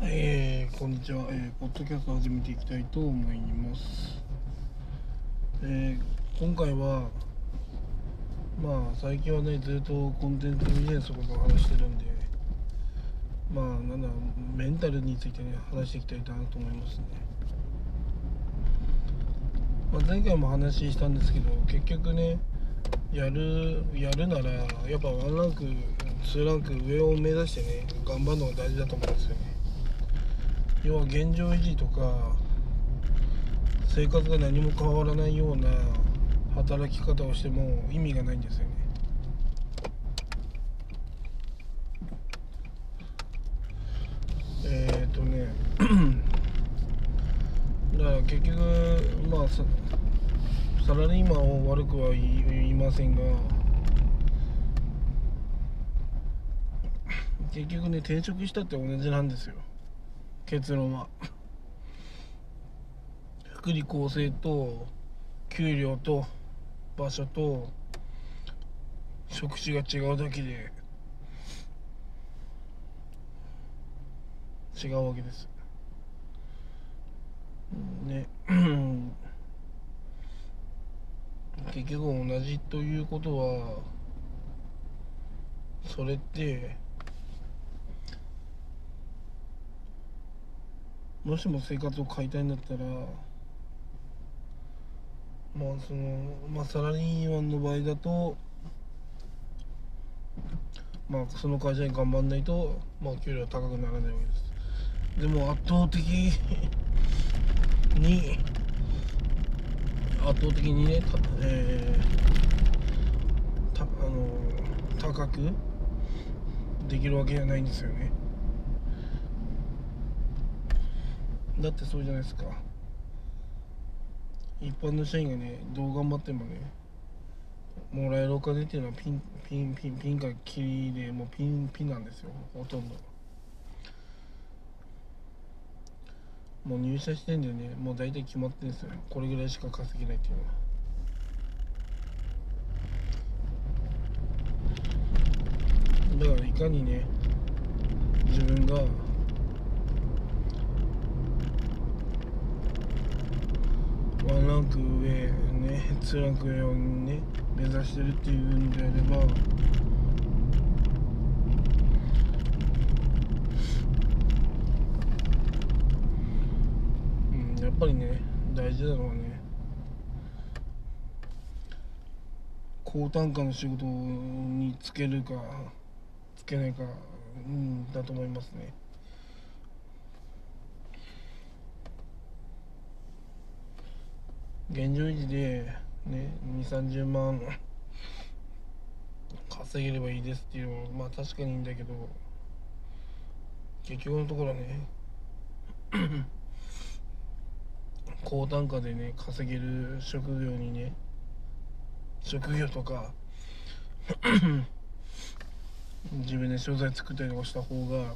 えー、こんにちは、えー、ポッドキャスト始めていきたいと思います、えー、今回はまあ最近はねずっとコンテンツビジネスとを話してるんでまあなんだメンタルについてね話していきたいなと思いますね、まあ、前回も話したんですけど結局ねやるやるならやっぱワンランク2ランク上を目指してね頑張るのが大事だと思うんですよね。要は現状維持とか生活が何も変わらないような働き方をしても意味がないんですよね。えー、っとね だから結局まあサラリーマンを悪くは言いませんが結局ね転職したって同じなんですよ。結論は。福利厚生と給料と場所と職種が違うだけで違うわけです。ね。結局同じということはそれってもしも生活を変えたいんだったらまあそのまあサラリーマンの場合だとまあその会社に頑張んないとまあ給料は高くならないわけです。でも圧倒的に圧倒的にね、えー、たあの高くできるわけじゃないんですよね。だってそうじゃないですか。一般の社員がねどう頑張ってもねもらえるお金っていうのはピンピンピンピンかキリでもうピンピンなんですよ。ほとんど。もう入社時点でね。もう大体決まってるんですよ。これぐらいしか稼げないっていうのは。だからいかにね自分がワンランク上ね2ランク上をね目指してるっていうんであれば。うんやっぱりね大事なのはね高単価の仕事につけるかつけないか、うん、だと思いますね。現状維持でね2 3 0万稼げればいいですっていうのもまあ確かにいいんだけど結局のところね 高単価でね稼げる職業にね職業とか 自分で商材作ったりとかした方が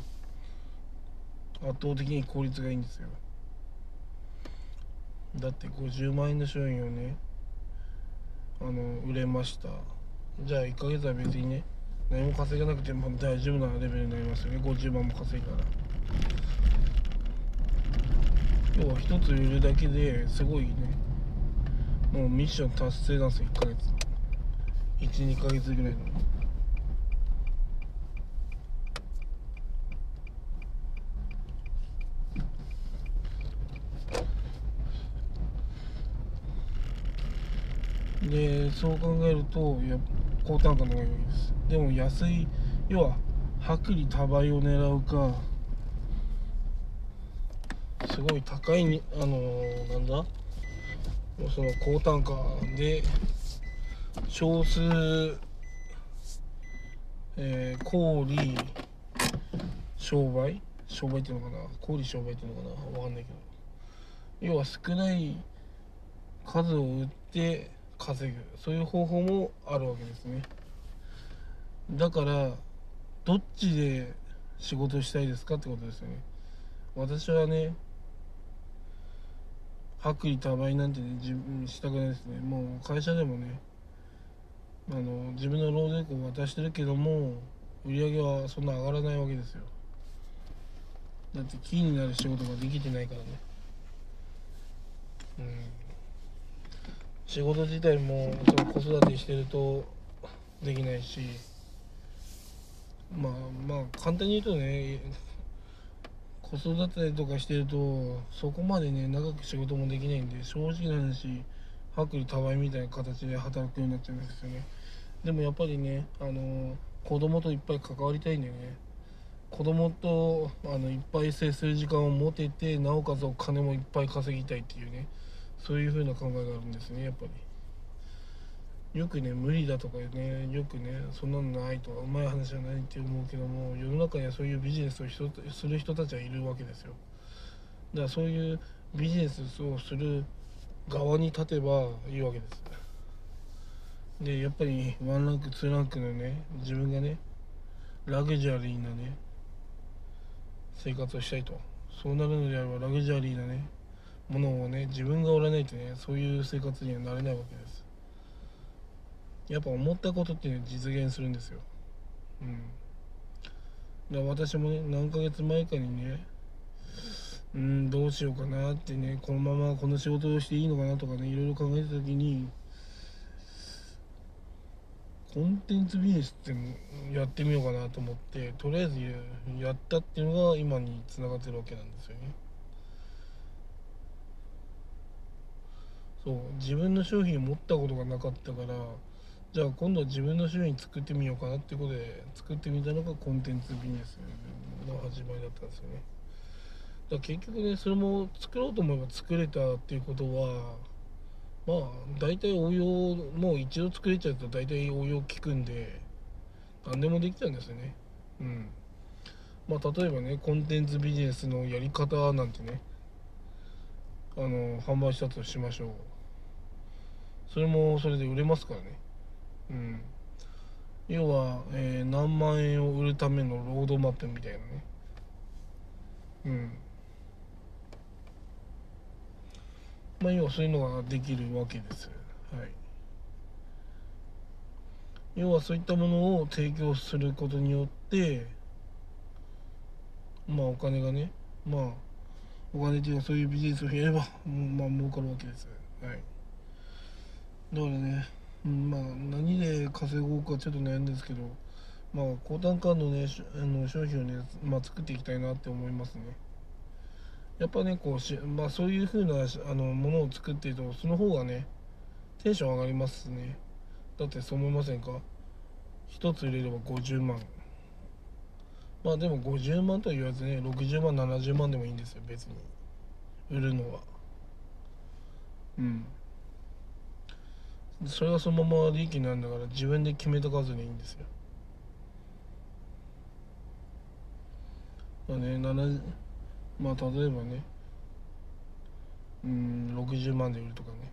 圧倒的に効率がいいんですよ。だって50万円の商品をねあの売れました。じゃあ1ヶ月は別にね何も稼がなくても大丈夫なレベルになりますよね。50万も稼いだら。要は一つ売るだけですごいね。もうミッション達成なんですよ1ヶ月。12ヶ月ぐらいの。でそう考えるとや高単価の方がいいです。でも安い要は薄利多売を狙うかすごい高いにあのーなんだ？その高単価で少数えー、小売商売？商売っていうのかな？小売商売っていうのかな？わかんないけど。要は少ない数を売って稼ぐそういう方法もあるわけですね。だからどっちで仕事したいですかってことですよね。私はね薄利多売なんてね自分したくないですね。もう会社でもねあの自分の労働力を渡してるけども売り上げはそんな上がらないわけですよ。だってキーになる仕事ができてないからね。うん。仕事自体もその子育てしてるとできないしまあまあ簡単に言うとね子育てとかしてるとそこまでね長く仕事もできないんで正直な話薄利多売みたいな形で働くようになっちゃうんですよね。でもやっぱりねあの子供といっぱい関わりたいんだよね。子供とあのいっぱい接する時間を持ててなおかつお金もいっぱい稼ぎたいっていうね。そういう風な考えがあるんですねやっぱり。よくね無理だとかねよくねそんなのないとかうまい話じゃないって思うけども世の中にはそういうビジネスをする人たちはいるわけですよ。だからそういうビジネスをする側に立てばいいわけです。でやっぱりワンランクツーランクのね自分がねラグジュアリーなね生活をしたいと。そうなるのであればラグジュアリーなねものをね自分がおらないとねそういう生活にはなれないわけです。やっぱ思ったことっていうのは実現するんですよ。うん。だ私もね何ヶ月前かにねうんどうしようかなってねこのままこの仕事をしていいのかなとかねいろいろ考えた時にコンテンツビジネスってやってみようかなと思ってとりあえずやったっていうのが今につながってるわけなんですよね。そう自分の商品を持ったことがなかったからじゃあ今度は自分の商品作ってみようかなってことで作ってみたのがコンテンツビジネスの始まりだったんですよね。だから結局ねそれも作ろうと思えば作れたっていうことはまあ大体応用もう一度作れちゃうと大体応用効くんで何でもできたんですよね。うん。まあ例えばねコンテンツビジネスのやり方なんてねあの販売したとしましょう。それもそれで売れますからね。うん。要は、えー、何万円を売るためのロードマップみたいなね。うん。まあ要はそういうのができるわけです。はい。要はそういったものを提供することによってまあお金がねまあお金っていうかそういうビジネスをやればまあ儲かるわけです。はい。だからねまあ何で稼ごうかちょっと悩んですけどまあ高単価のねあの商品をね、まあ、作っていきたいなって思いますね。やっぱねこうし、まあ、そういう風なあのものを作っているとその方がねテンション上がりますね。だってそう思いませんか？1つ売れれば50万。まあでも50万とは言わずね60万70万でもいいんですよ別に。売るのは。うん。それがそのまま利益になるんだから自分で決めた数でいいんですよ。まあねまあ例えばねうん60万で売るとかね。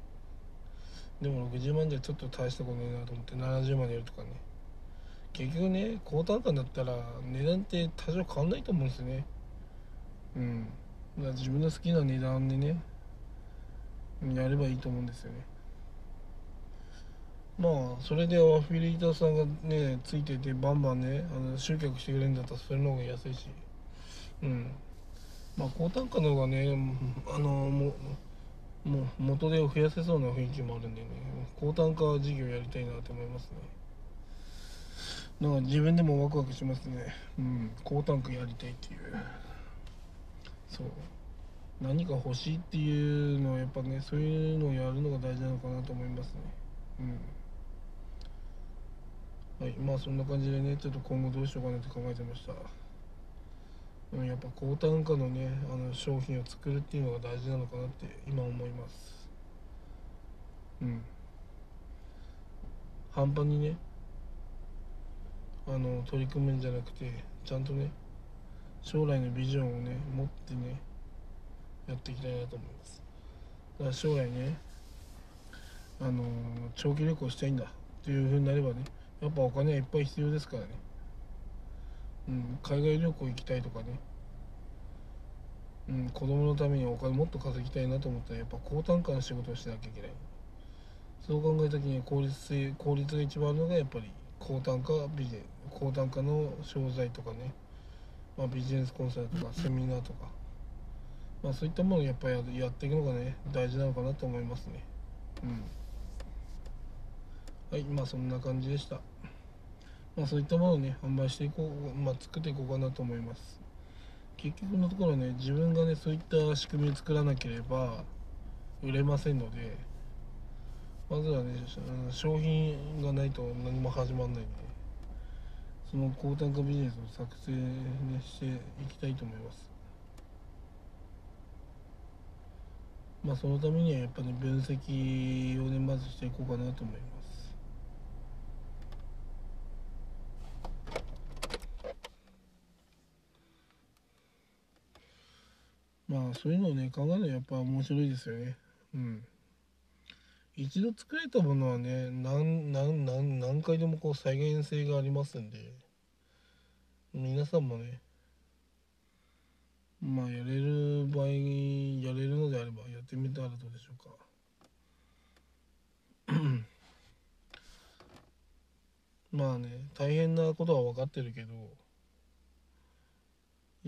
でも60万じゃちょっと大したことねえなと思って70万で売るとかね。結局ね高単価だったら値段って多少変わんないと思うんですよね。うん。だから自分の好きな値段でねやればいいと思うんですよね。まあそれでアフィリエイターさんがねついててバンバンねあの集客してくれるんだったらそれの方が安いし。うん。まあ高単価の方がねあのもうも元手を増やせそうな雰囲気もあるんでね。高単価事業やりたいなと思いますね。だから自分でもワクワクしますね。うん。高単価やりたいっていう。そう。何か欲しいっていうのはやっぱねそういうのをやるのが大事なのかなと思いますね。うん。はいまあそんな感じでねちょっと今後どうしようかなって考えてました。うんやっぱ高単価のねあの商品を作るっていうのが大事なのかなって今思います。うん。半端にねあの取り組むんじゃなくてちゃんとね将来のビジョンをね持ってねやっていきたいなと思います。だから将来ねあの長期旅行したいんだっていうふうになればねやっぱお金いっぱい必要ですからね。うん海外旅行行きたいとかね。うん子供のためにお金もっと稼ぎたいなと思ったらやっぱ高単価の仕事をしなきゃいけない。そう考えた時に効率性効率が一番あるのがやっぱり高単価ビジネス高単価の商材とかね。まあ、ビジネスコンサルとかセミナーとか、まあ、そういったものをやっぱりやっていくのがね大事なのかなと思いますね。うん。はいまあそんな感じでした。まあそういったものをね販売していこうまあ作っていこうかなと思います。結局のところね自分がねそういった仕組みを作らなければ売れませんのでまずはね商品がないと何も始まらないんでその高単価ビジネスを作成、ね、していきたいと思います。まあそのためにはやっぱり、ね、分析をねまずしていこうかなと思います。そういうのをね考えるのやっぱ面白いですよね。うん。一度作れたものはね何何何何回でもこう再現性がありますんで皆さんもねまあやれる場合やれるのであればやってみたらどうでしょうか。まあね大変なことは分かってるけど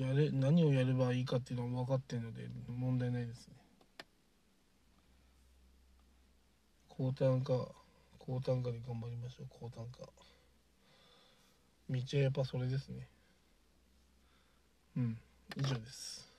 やれ何をやればいいかっていうのは分かってるので問題ないですね。高単価高単価で頑張りましょう高単価。道はやっぱそれですね。うん以上です。